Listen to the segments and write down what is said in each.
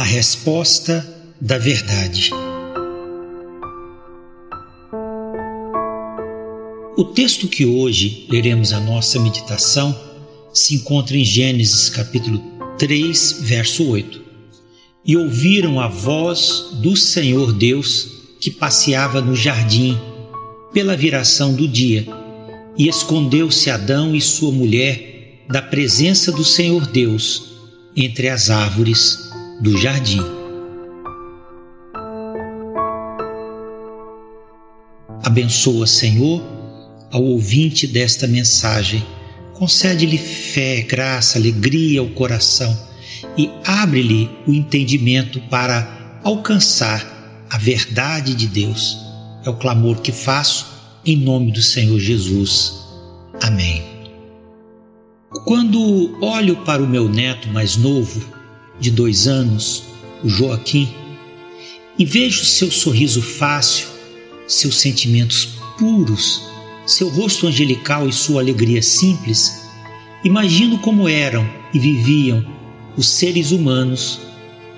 A resposta da verdade. O texto que hoje leremos a nossa meditação se encontra em Gênesis capítulo 3, verso 8. E ouviram a voz do Senhor Deus que passeava no jardim pela viração do dia, e escondeu-se Adão e sua mulher da presença do Senhor Deus entre as árvores do jardim. Abençoa, Senhor, ao ouvinte desta mensagem. Concede-lhe fé, graça, alegria ao coração e abre-lhe o entendimento para alcançar a verdade de Deus. É o clamor que faço em nome do Senhor Jesus. Amém. Quando olho para o meu neto mais novo, de dois anos, o Joaquim, e vejo seu sorriso fácil, seus sentimentos puros, seu rosto angelical e sua alegria simples, imagino como eram e viviam os seres humanos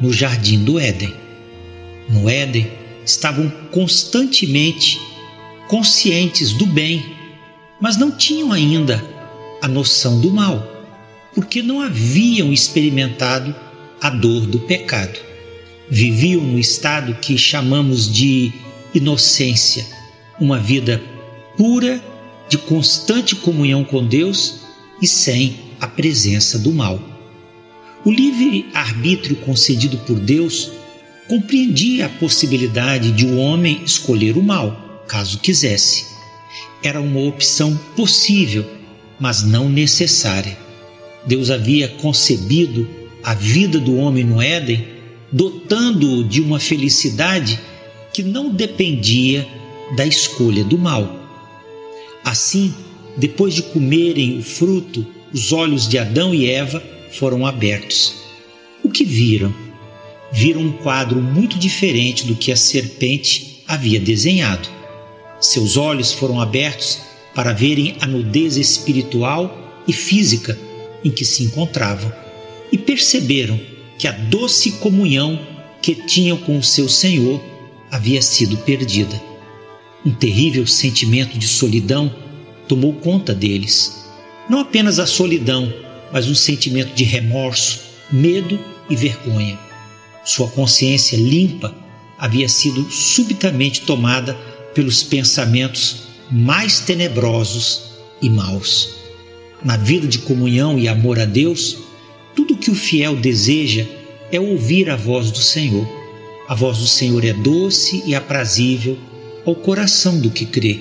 no jardim do Éden. No Éden estavam constantemente conscientes do bem, mas não tinham ainda a noção do mal, porque não haviam experimentado a dor do pecado. Viviam no estado que chamamos de inocência, uma vida pura de constante comunhão com Deus e sem a presença do mal. O livre arbítrio concedido por Deus compreendia a possibilidade de o um homem escolher o mal, caso quisesse. Era uma opção possível, mas não necessária. Deus havia concebido a vida do homem no Éden, dotando-o de uma felicidade que não dependia da escolha do mal. Assim, depois de comerem o fruto, os olhos de Adão e Eva foram abertos. O que viram? Viram um quadro muito diferente do que a serpente havia desenhado. Seus olhos foram abertos para verem a nudez espiritual e física em que se encontravam e perceberam que a doce comunhão que tinham com o seu Senhor havia sido perdida. Um terrível sentimento de solidão tomou conta deles. Não apenas a solidão, mas um sentimento de remorso, medo e vergonha. Sua consciência limpa havia sido subitamente tomada pelos pensamentos mais tenebrosos e maus. Na vida de comunhão e amor a Deus, tudo que o fiel deseja é ouvir a voz do Senhor. A voz do Senhor é doce e aprazível ao coração do que crê.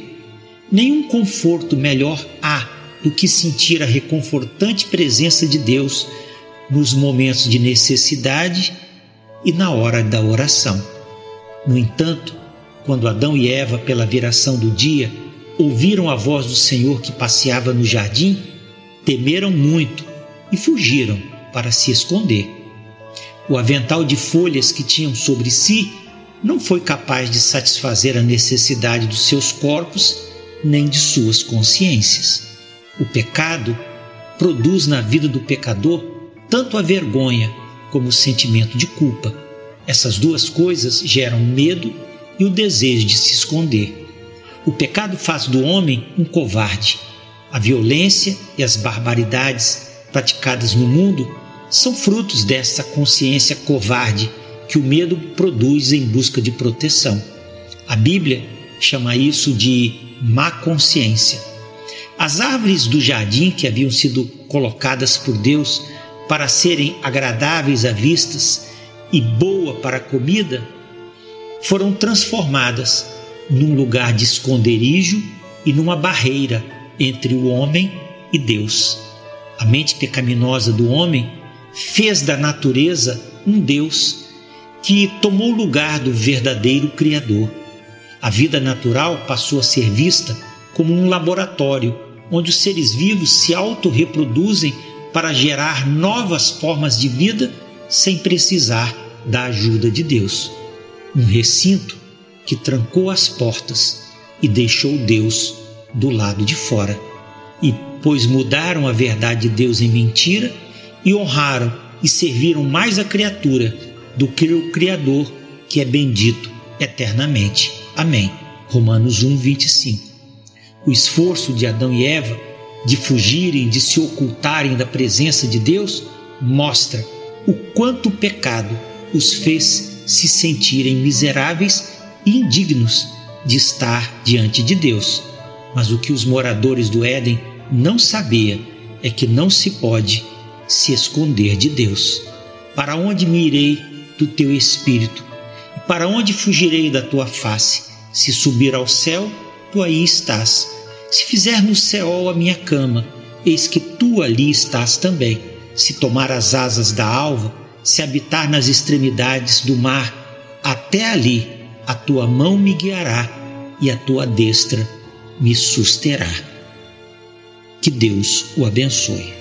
Nenhum conforto melhor há do que sentir a reconfortante presença de Deus nos momentos de necessidade e na hora da oração. No entanto, quando Adão e Eva, pela viração do dia, ouviram a voz do Senhor que passeava no jardim, temeram muito e fugiram para se esconder. O avental de folhas que tinham sobre si não foi capaz de satisfazer a necessidade dos seus corpos nem de suas consciências. O pecado produz na vida do pecador tanto a vergonha como o sentimento de culpa. Essas duas coisas geram medo e o desejo de se esconder. O pecado faz do homem um covarde. A violência e as barbaridades praticadas no mundo são frutos dessa consciência covarde que o medo produz em busca de proteção. A Bíblia chama isso de má consciência. As árvores do jardim que haviam sido colocadas por Deus para serem agradáveis à vistas e boa para a comida foram transformadas num lugar de esconderijo e numa barreira entre o homem e Deus. A mente pecaminosa do homem fez da natureza um Deus que tomou o lugar do verdadeiro Criador. A vida natural passou a ser vista como um laboratório onde os seres vivos se autorreproduzem para gerar novas formas de vida sem precisar da ajuda de Deus. Um recinto que trancou as portas e deixou Deus do lado de fora. E pois mudaram a verdade de Deus em mentira e honraram e serviram mais a criatura do que o Criador, que é bendito eternamente. Amém. Romanos 1, 25. O esforço de Adão e Eva de fugirem, de se ocultarem da presença de Deus, mostra o quanto o pecado os fez se sentirem miseráveis e indignos de estar diante de Deus. Mas o que os moradores do Éden não sabiam é que não se pode se esconder de Deus. Para onde me irei do teu espírito? Para onde fugirei da tua face? Se subir ao céu, tu aí estás. Se fizer no céu a minha cama, eis que tu ali estás também. Se tomar as asas da alva, se habitar nas extremidades do mar, até ali a tua mão me guiará e a tua destra me susterá. Que Deus o abençoe.